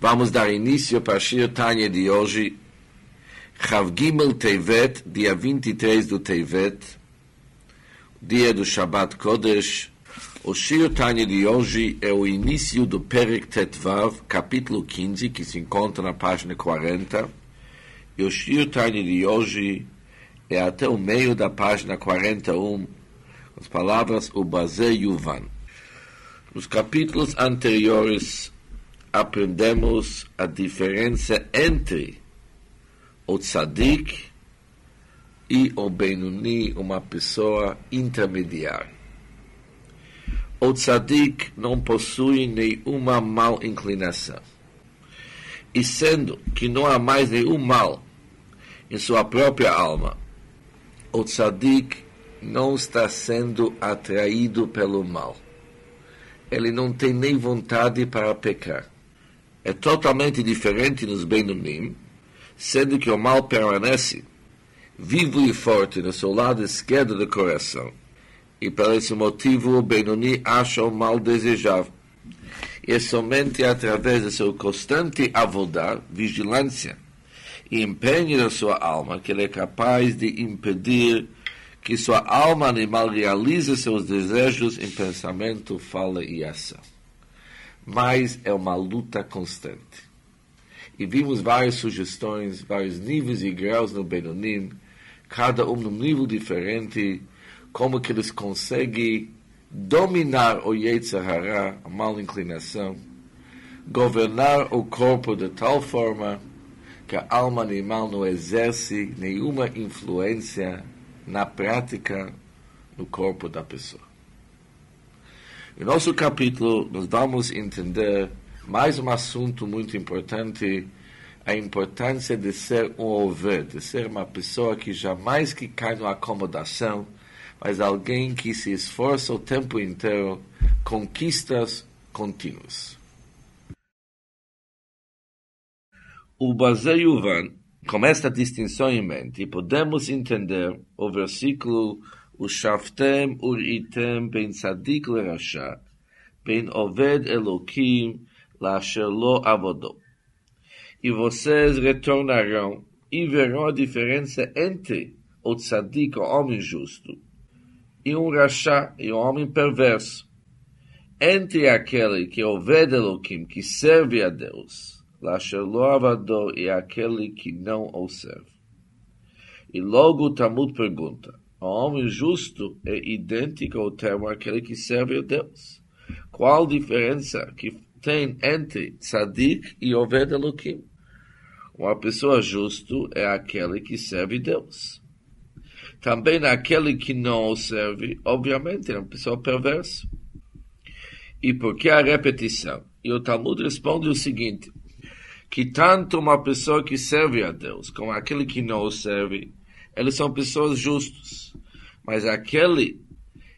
Vamos dar início para a Shir Tanya de hoje, Chavgimel Teivet, dia 23 do Teivet, dia do Shabbat Kodesh. O Shir Tanya de hoje é o início do Perek Tetvav, capítulo 15, que se encontra na página 40. E o Shir Tanya de hoje é até o meio da página 41, as palavras Ubaze Yuvan. Nos capítulos anteriores, aprendemos a diferença entre o tzadik e o Benuni, uma pessoa intermediária. O tzadik não possui nenhuma mal inclinação. E sendo que não há mais nenhum mal em sua própria alma, o tzadik não está sendo atraído pelo mal. Ele não tem nem vontade para pecar é totalmente diferente nos Benumim, sendo que o mal permanece vivo e forte no seu lado esquerdo do coração. E por esse motivo o Benoni acha o mal desejável. E é somente através de seu constante avodar, vigilância e empenho na sua alma que ele é capaz de impedir que sua alma animal realize seus desejos em pensamento, fala e ação mas é uma luta constante. E vimos várias sugestões, vários níveis e graus no Benonim, cada um num nível diferente, como que eles conseguem dominar o Yetzirah, a mal inclinação, governar o corpo de tal forma que a alma animal não exerce nenhuma influência na prática no corpo da pessoa. Em nosso capítulo, nós vamos entender mais um assunto muito importante, a importância de ser um over, de ser uma pessoa que jamais que cai na acomodação, mas alguém que se esforça o tempo inteiro, conquistas contínuas. O Bazer Yuvan, com esta distinção em mente, podemos entender o versículo ושפטם וראיתם בין צדיק לרשע, בין עובד אלוקים לאשר לא עבודו. E vocês retornarão e verão a diferença entre o tzadik, o homem justo, e um rachá, e um homem perverso. Entre aquele que ouve Elohim, que serve a Deus, Lasher lo e aquele que não o serve. E logo o Talmud pergunta, o homem justo é idêntico ao termo aquele que serve a Deus. Qual diferença que tem entre tzadik e Oved Elohim? Uma pessoa justo é aquele que serve Deus. Também aquele que não o serve, obviamente, é uma pessoa perversa. E por que a repetição? E o Talmud responde o seguinte: que tanto uma pessoa que serve a Deus como aquele que não o serve eles são pessoas justas. Mas aquele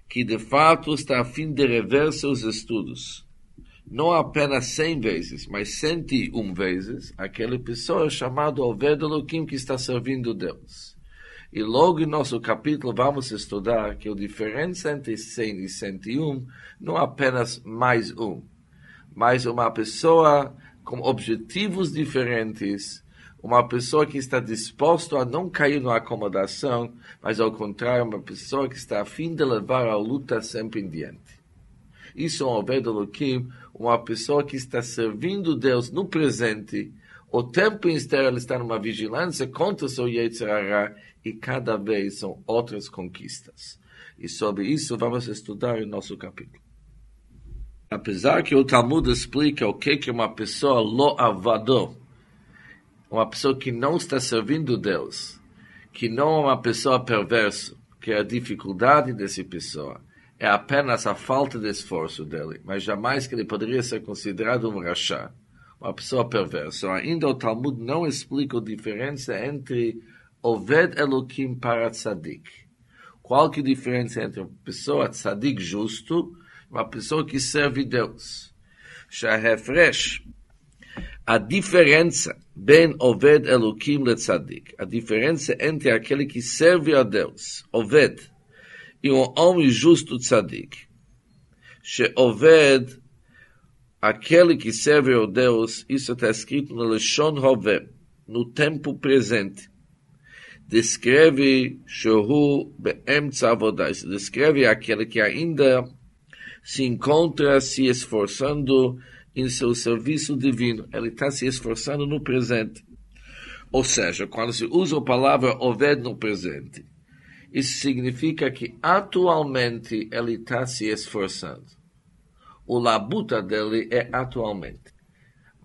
que de fato está a fim de rever seus estudos, não apenas 100 vezes, mas 101 vezes, aquele pessoa é ao Oved Elohim que está servindo Deus. E logo em nosso capítulo vamos estudar que a diferença entre 100 e 101 não é apenas mais um, mas uma pessoa com objetivos diferentes uma pessoa que está disposta a não cair na acomodação, mas ao contrário, uma pessoa que está a fim de levar a luta sempre em diante. Isso é um obed que uma pessoa que está servindo Deus no presente, o tempo inteiro ela está numa vigilância contra o seu Yetzirah e cada vez são outras conquistas. E sobre isso vamos estudar o nosso capítulo. Apesar que o Talmud explica o que que uma pessoa Loavadon, uma pessoa que não está servindo Deus, que não é uma pessoa perversa, que a dificuldade dessa pessoa é apenas a falta de esforço dele, mas jamais que ele poderia ser considerado um rachá, uma pessoa perversa. Ainda o Talmud não explica a diferença entre Oved Elohim para Tzadik. Qual que é a diferença entre uma pessoa Tzadik justo e uma pessoa que serve Deus? Shahefresh. A diferença Ben Oved Elokim Letzadik. A diferença entre aquele que serve a Deus, Oved, e um homem justo Tzadik. She Oved, aquele que serve a Deus, isso está escrito no Leshon Hove, no tempo presente. Descreve Shehu Be'emtza Tzavodais. Descreve aquele que ainda se encontra se esforçando em seu serviço divino. Ele está se esforçando no presente. Ou seja, quando se usa a palavra Oved no presente, isso significa que atualmente ele está se esforçando. O labuta dele é atualmente.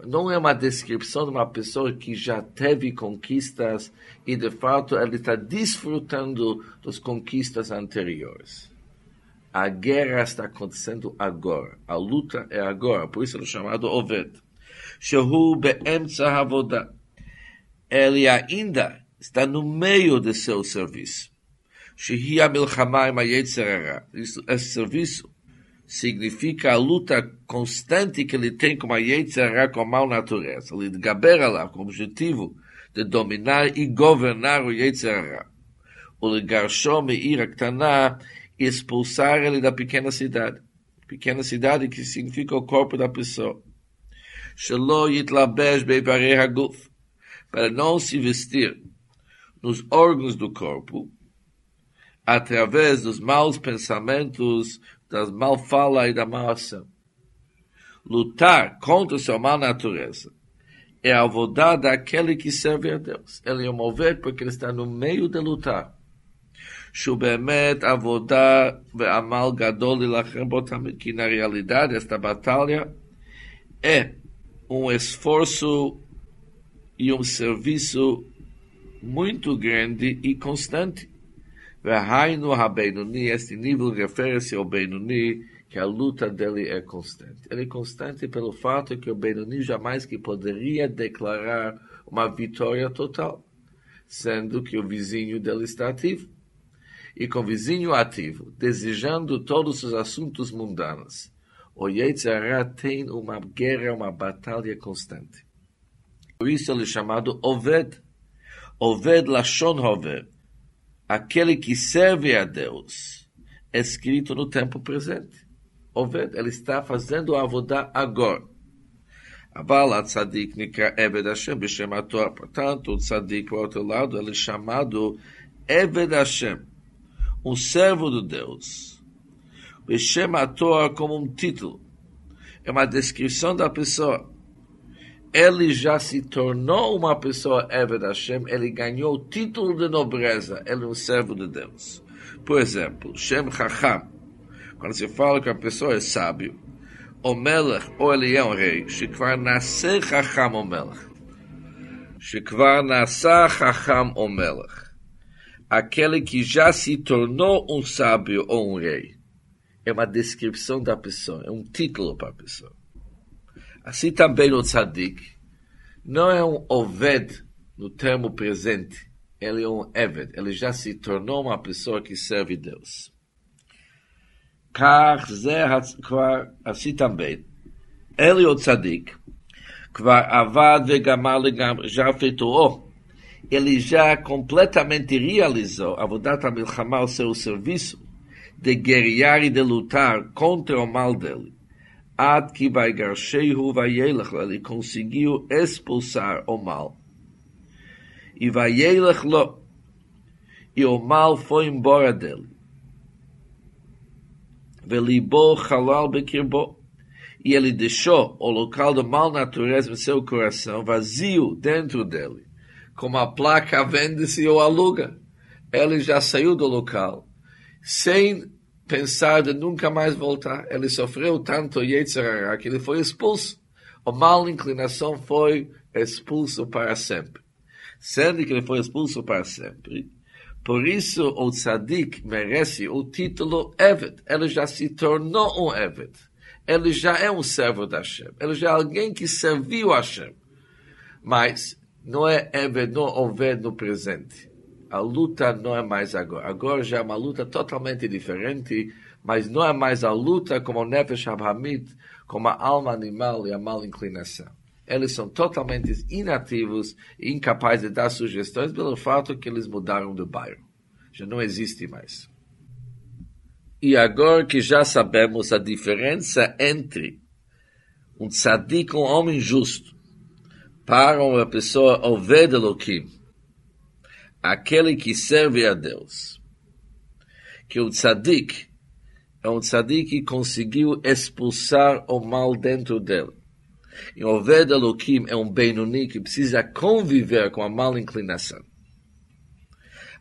Não é uma descrição de uma pessoa que já teve conquistas e de fato ele está desfrutando das conquistas anteriores. A guerra está acontecendo agora. A luta é agora. Por isso ele é chamado Oved. Shehu be'emtza havodah. Ele ainda está no meio de seu serviço. Shehi milchama Esse serviço significa a luta constante que ele tem com a Yetzirah, com a mal natureza. Ele lá com o objetivo de dominar e governar o Yetzirah. O Legarshom Meir Aktana expulsar ele da pequena cidade. Pequena cidade que significa o corpo da pessoa. Para não se vestir nos órgãos do corpo, através dos maus pensamentos, das mal fala e da má ação. Lutar contra sua má natureza é a avodá daquele que serve a Deus. Ele é mover porque ele está no meio de lutar. שהוא באמת עבודה ועמל גדול להילחם בו תמיד, כי na realidade esta batalha é um esforço e um serviço muito grande e constante. Verraino Habenuni, este nível refere-se ao Benuni, que a luta dele é constante. Ele é constante pelo fato que o Benuni jamais que poderia declarar uma vitória total, sendo que o vizinho dele está ativo e com vizinho ativo, desejando todos os assuntos mundanos. O Yetzirah tem uma guerra, uma batalha constante. Por isso ele é chamado Oved. Oved Lashon Oved. Aquele que serve a Deus. É escrito no tempo presente. Oved, ele está fazendo a avodá agora. אבל הצדיק נקרא עבד השם בשם התואר. Portanto, o tzadik, por outro lado, ele é chamado Eved Hashem um servo de Deus. Beshem a Torah como um título. É uma descrição da pessoa. Ele já se tornou uma pessoa Eved Hashem, ele ganhou o título de nobreza, ele é um servo de Deus. Por exemplo, Shem Chacham, quando se fala que a pessoa é sábio, o Melech, ou ele é um rei, Shekvar Naseh Chacham o Melech. Shekvar Naseh Chacham o Melech aquele que já se tornou um sábio ou um rei. É uma descrição da pessoa, é um título para a pessoa. Assim também o tzadik não é um oved no termo presente, ele é um eved, ele já se tornou uma pessoa que serve Deus. Assim também, ele o tzadik, כבר עבד וגמר לגמרי, já efetuou ele já completamente realizou a Vodat Milchama, o seu serviço, de guerrear e de lutar contra o mal dele. Ad que vai garchehu vai ele conseguiu expulsar o mal. E vai lo, e o mal foi embora dele. Velibo halal bekirbo, e ele deixou o local da mal natureza em seu coração vazio dentro dele como a placa vende-se ou aluga. Ele já saiu do local, sem pensar de nunca mais voltar. Ele sofreu tanto Yetzirah que ele foi expulso. A mal inclinação foi expulso para sempre. Sendo que ele foi expulso para sempre, por isso o tzadik merece o título Eved. Ele já se tornou um Eved. Ele já é um servo da Hashem. Ele já é alguém que serviu a Hashem. Mas não é Eved, não houver no presente. A luta não é mais agora. Agora já é uma luta totalmente diferente, mas não é mais a luta como o Nefesh Abhamid, como a alma animal e a mal inclinação. Eles são totalmente inativos e incapazes de dar sugestões pelo fato que eles mudaram de bairro. Já não existe mais. E agora que já sabemos a diferença entre um tzadik, um homem justo, para uma pessoa ouvir de Elohim, aquele que serve a Deus, que o tzadik é um tzadik que conseguiu expulsar o mal dentro dele. E o Ved Elohim é um Benoni que precisa conviver com a mal inclinação.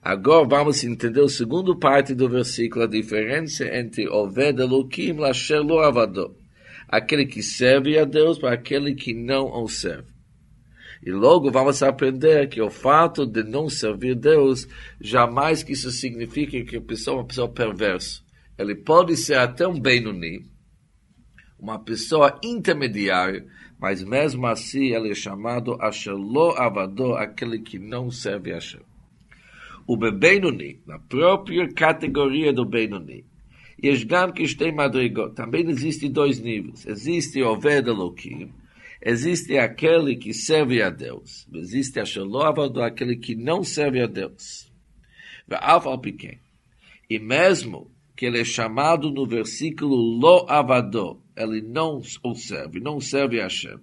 Agora vamos entender a segunda parte do versículo, a diferença entre Oved Elohim Lasher Lo. Aquele que serve a Deus para aquele que não o serve. E logo vamos aprender que o fato de não servir Deus, jamais que isso significa que a pessoa é uma pessoa perversa. Ele pode ser até um Benoni, uma pessoa intermediária, mas mesmo assim ele é chamado Asher Lo Avado, aquele que não serve a Hashem o Benoni, na própria categoria do Benoni, יש גם כשתי מדרגות, também existem dois níveis. Existe o Ved Elohim, Existe aquele que serve a Deus. Existe a Shalom, aquele que não serve a Deus. E mesmo que ele é chamado no versículo Lo Avador, ele não o serve, não serve a Hashem.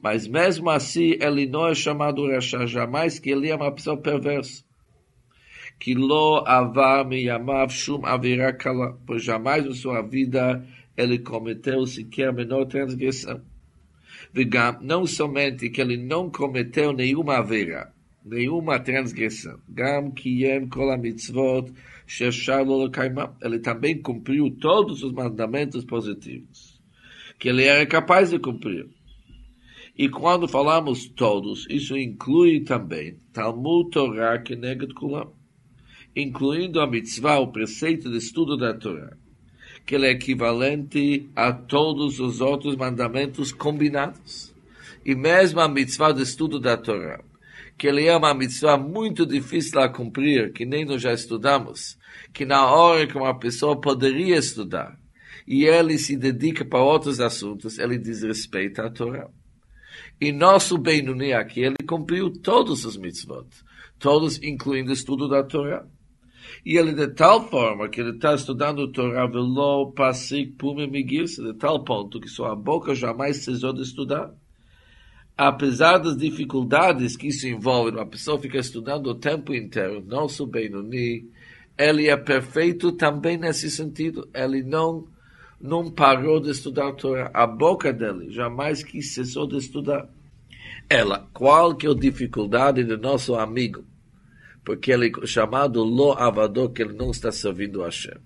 Mas mesmo assim, ele não é chamado Rasha, jamais que ele é uma pessoa perversa. Que lo avar me yamav shum Avirakala, pois jamais na sua vida ele cometeu sequer a menor transgressão. Vegam, não somente que ele não cometeu nenhuma aveira, nenhuma transgressão, gam kiyem kol mitzvot ele também cumpriu todos os mandamentos positivos, que ele era capaz de cumprir. E quando falamos todos, isso inclui também Talmud Torah nega kulam incluindo a mitzvah, o preceito de estudo da Torá, que ele é equivalente a todos os outros mandamentos combinados. E mesmo a mitzvah de estudo da Torá, que ele é uma mitzvah muito difícil a cumprir, que nem nós já estudamos, que na hora que uma pessoa poderia estudar, e ele se dedica para outros assuntos, ele desrespeita a Torá. E nosso Benuni aqui, ele cumpriu todos os mitzvot, todos incluindo o estudo da Torá. E ele de tal forma que ele está estudando Torá velo pasik pume migirse, de tal ponto que sua boca jamais cessou de estudar. Apesar das dificuldades que isso envolve, uma pessoa fica estudando o tempo inteiro, nosso Benoni, ele é perfeito também nesse sentido. Ele não não parou de estudar a Torá. A boca dele jamais quis cessou de estudar. Ela, qual que é dificuldade do nosso amigo? Porque ele é chamado Lo Avador, que ele não está servindo a Hashem.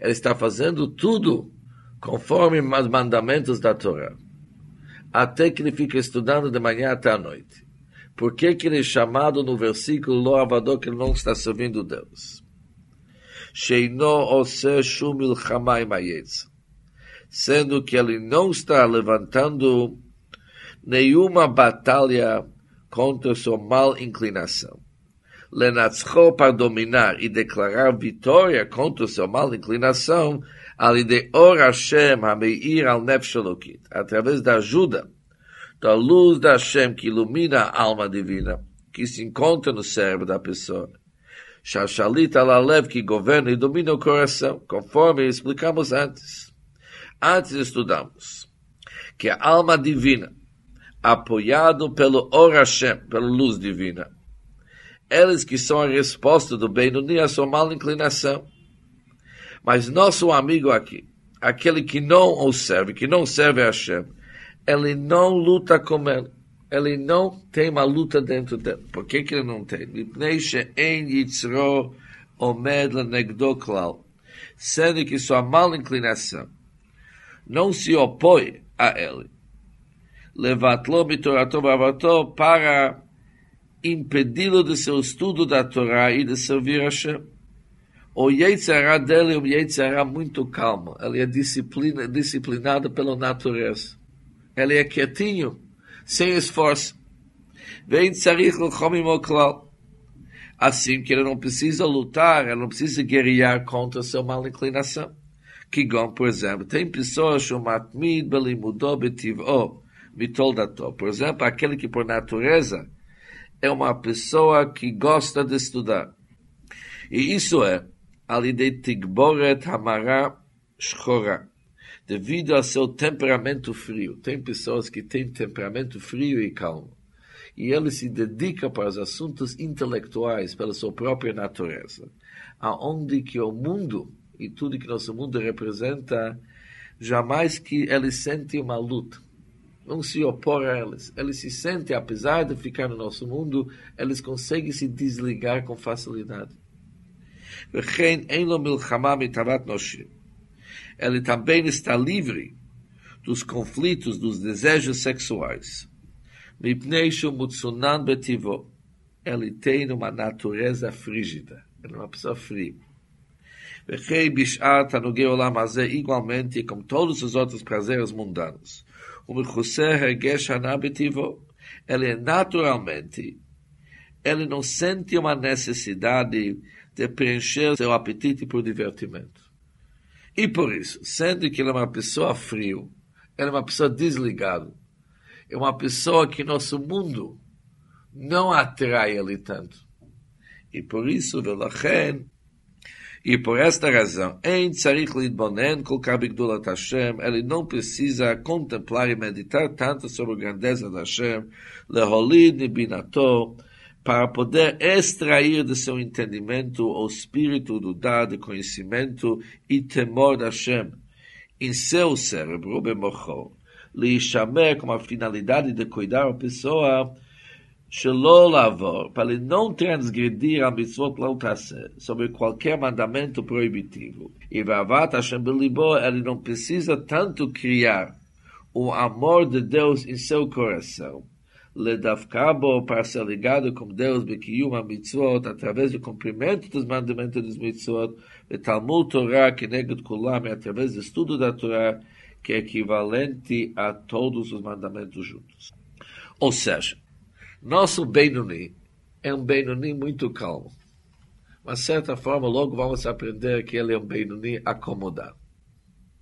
Ele está fazendo tudo conforme os mandamentos da Torá. Até que ele fica estudando de manhã até a noite. Por que, que ele é chamado no versículo Lo Avador, que ele não está servindo Deus? Sheino Ose Shumil Chamai Mayetz. Sendo que ele não está levantando nenhuma batalha contra sua mal inclinação. Lenatzcho para dominar e declarar vitória contra sua mal inclinação, ali de Or Hashem Hameir al Nefshalokit, através da ajuda da luz da Hashem que ilumina a alma divina, que se encontra no cérebro da pessoa. Shashalit Alalev, que governa e domina o coração, conforme explicamos antes. Antes estudamos que a alma divina, apoiado pelo Or Hashem, pela luz divina, eles que são a resposta do bem no a sua mal inclinação. Mas nosso amigo aqui, aquele que não o serve, que não serve a Hashem, ele não luta com ele. Ele não tem uma luta dentro dele. Por que, que ele não tem? Sendo que sua mal inclinação não se opõe a ele. Levatlo mitorato para impedi-lo de seu estudo da Torá e de servir a Hashem. O Yetzirah dele é um muito calmo. Ele é disciplina, disciplinado pela natureza. Ele é quietinho, sem esforço. Vem tzarich l'chomim klal. Assim que ele não precisa lutar, ele não precisa guerrear contra sua mal inclinação. Kigon, por exemplo, tem pessoas chamadas matmid belimudó betivó, mitoldató. Por exemplo, aquele que por natureza é uma pessoa que gosta de estudar. E isso é, alidei tigboret hamara shchora. devido ao seu temperamento frio. Tem pessoas que têm temperamento frio e calmo. E ele se dedica para os assuntos intelectuais, pela sua própria natureza. Aonde que o mundo e tudo que nosso mundo representa, jamais que ele sente uma luta. Não se opor a eles. Eles se sentem, apesar de ficar no nosso mundo, eles conseguem se desligar com facilidade. Ele também está livre dos conflitos, dos desejos sexuais. Ele tem uma natureza frígida. Ele é uma pessoa fria. igualmente como todos os outros prazeres mundanos. Ele é naturalmente, ele não sente uma necessidade de preencher seu apetite por divertimento. E por isso, sendo que ele é uma pessoa frio, ele é uma pessoa desligada, é uma pessoa que nosso mundo não atrai ele tanto. E por isso, Velachen, e por esta razão, em Tzarich Lidbonen, Bigdulat Hashem, ele não precisa contemplar e meditar tanto sobre a grandeza de Hashem, Leholid Nibinato, para poder extrair de seu entendimento o espírito do dado, conhecimento e temor de Hashem em seu cérebro, bemocho, lhe chamar com a finalidade de cuidar a pessoa, Shelolavor, para ele não transgredir a mitzvot lautase, sobre qualquer mandamento proibitivo. E Vavat Hashem Belibo, ele não precisa tanto criar o amor de Deus em seu coração. Ledavkabo, para ser ligado com Deus, Bekiyum a mitzvot, através do cumprimento dos mandamentos dos mitzvot, e Talmud Torah, que neged kulam, através do estudo da Torah, que é equivalente a todos os mandamentos juntos. Ou seja, nosso Benoni é um Benoni muito calmo. Mas, de certa forma, logo vamos aprender que ele é um Benoni acomodado.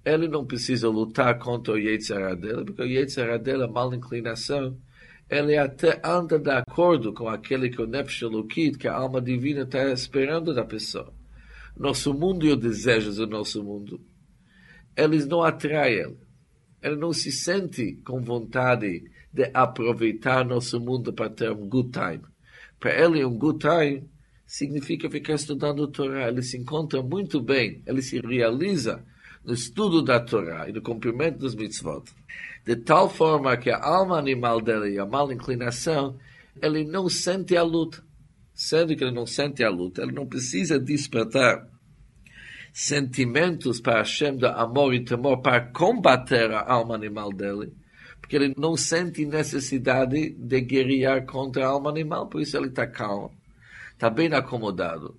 Ele não precisa lutar contra o Yetzirah dele, porque o Yetzirah dele é mal inclinação ele até anda de acordo com aquele que o Nefesh que a alma divina está esperando da pessoa. Nosso mundo e os desejos do nosso mundo, eles não atraem ele. Ele não se sente com vontade de aproveitar nosso mundo para ter um good time. Para ele, um good time significa ficar estudando o Torá. Ele se encontra muito bem, ele se realiza no estudo da Torá e no cumprimento dos mitzvot de tal forma que a alma animal dele, a mal inclinação, ele não sente a luta. Sendo que ele não sente a luta, ele não precisa despertar sentimentos para Hashem de amor e temor para combater a alma animal dele, porque ele não sente necessidade de guerrear contra a alma animal, por isso ele está calmo, está bem acomodado.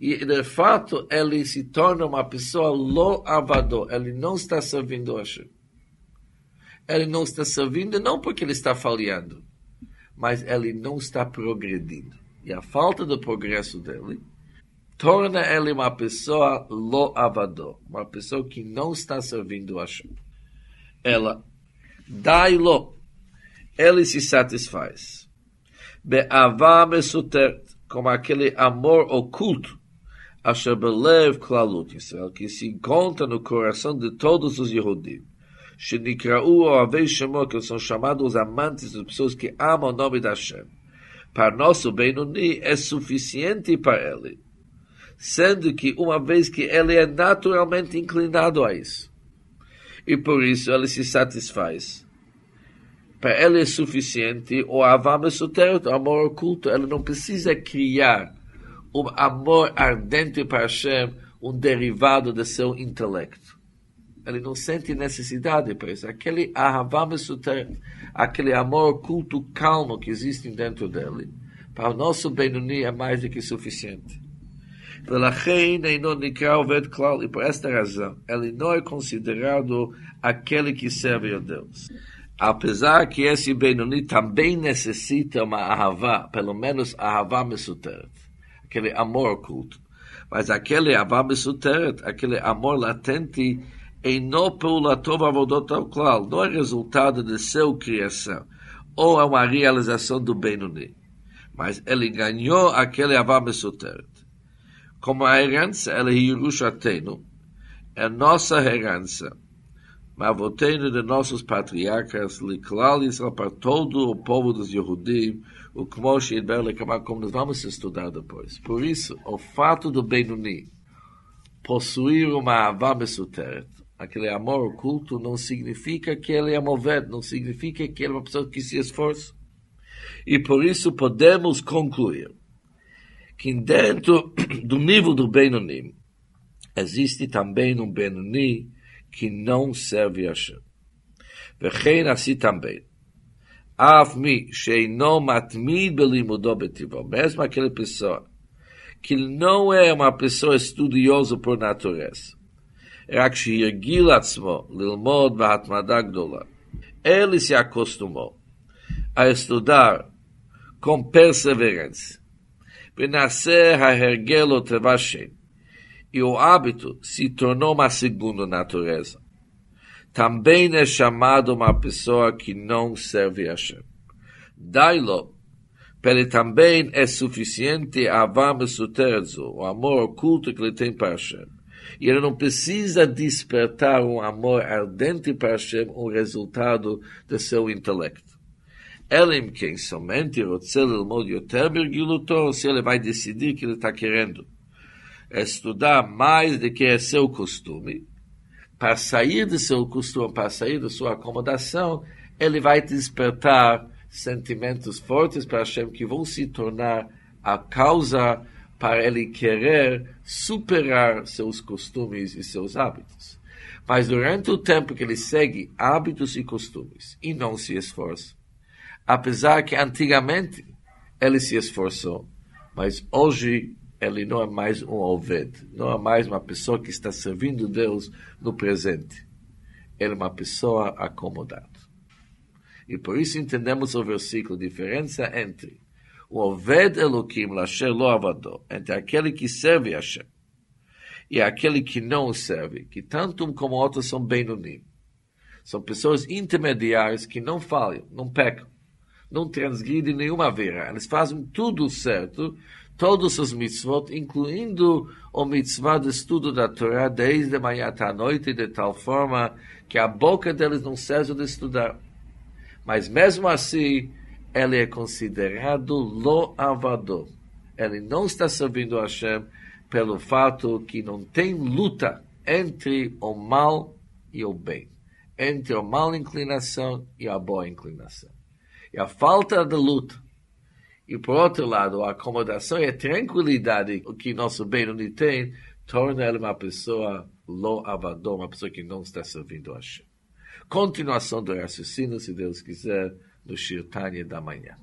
E, de fato, ele se torna uma pessoa lo avado, ele não está servindo Hashem ele não está servindo não porque ele está falhando, mas ele não está progredindo. E a falta de progresso dele torna ele uma pessoa loavador, uma pessoa que não está servindo a Hashem. Ela dai-lo, ele se satisfaz. Be'avá mesutert, como aquele amor oculto, asher belev klalut Israel, que se encontra no coração de todos os Yehudim. Shenikra'u Oavei Shemo, que são chamados amantes das pessoas que amam o nome da Hashem. Para nosso Benoni é suficiente para ele, sendo que uma vez que ele é naturalmente inclinado a isso, e por isso ele se satisfaz. Para ele é suficiente o avam esotérico, o amor oculto. Ele não precisa criar um amor ardente para Hashem, um derivado do seu intelecto ele não sente necessidade para isso. Aquele ahavá aquele amor culto calmo que existe dentro dele, para o nosso Benoni é mais do que suficiente. E por esta razão, ele não é considerado aquele que serve a Deus. Apesar que esse Benoni também necessita uma ahavá, pelo menos ahavá mesuteret, aquele amor oculto. Mas aquele ahavá mesuteret, aquele amor latente, em não peulatov avodot ao clal, não é resultado de seu criação, ou é uma realização do Benoni. Mas ele ganhou aquele ahavá mesuteret. Como a herança, ela é Yerushatenu, é nossa herança, Mavotenu de nossos patriarcas, Liklal Israel, para todo o povo dos Yehudim, o Kmosh e como nós vamos estudar depois. Por isso, o fato do Benuni possuir uma avá mesuteret, aquele amor oculto, não significa que ele é movido, não significa que ele é uma pessoa que se esforça. E por isso podemos concluir que dentro do nível do Benoni existe também um Benoni que não serve a Hashem. וכן assim também. אף מי שאינו מתמיד בלימודו בטבעו, mesmo aquela pessoa que não é uma pessoa estudiosa por natureza, רק שירגיל עצמו ללמוד בהתמדה גדולה. Ele se acostumou a estudar com perseverança. e o hábito se tornou uma segunda natureza. Também é chamado uma pessoa que não serve a Hashem. Dailo, também é suficiente a o amor oculto que ele tem para Hashem. E ele não precisa despertar um amor ardente para Hashem, um resultado do seu intelecto. Ele, quem somente se ele vai decidir que ele está querendo estudar mais do que é seu costume, para sair do seu costume, para sair da sua acomodação, ele vai despertar sentimentos fortes para Hashem que vão se tornar a causa para ele querer superar seus costumes e seus hábitos. Mas durante o tempo que ele segue hábitos e costumes e não se esforça, apesar que antigamente ele se esforçou, mas hoje ele não é mais um Oved, não é mais uma pessoa que está servindo Deus no presente. Ele é uma pessoa acomodada. E por isso entendemos o versículo, diferença entre o Oved Elohim, Lasher Lo Avador, entre aquele que serve a Hashem e aquele que não serve, que tanto um como outro são Benunim. São pessoas intermediárias que não falham, não pecam, não transgridem nenhuma vera. Eles fazem tudo certo, todos os mitzvot, incluindo o mitzvah de estudo da Torá desde manhã até a noite, de tal forma que a boca deles não seja de estudar. Mas mesmo assim, ele é considerado lo avador. Ele não está servindo a Hashem pelo fato que não tem luta entre o mal e o bem, entre a mal inclinação e a boa inclinação. E a falta de luta e por outro lado, a acomodação e a tranquilidade que nosso bem tem, torna ele uma pessoa lo avador, uma pessoa que não está servindo a Hashem. Continuação do raciocínio, se Deus quiser, no Shirtanya da manhã.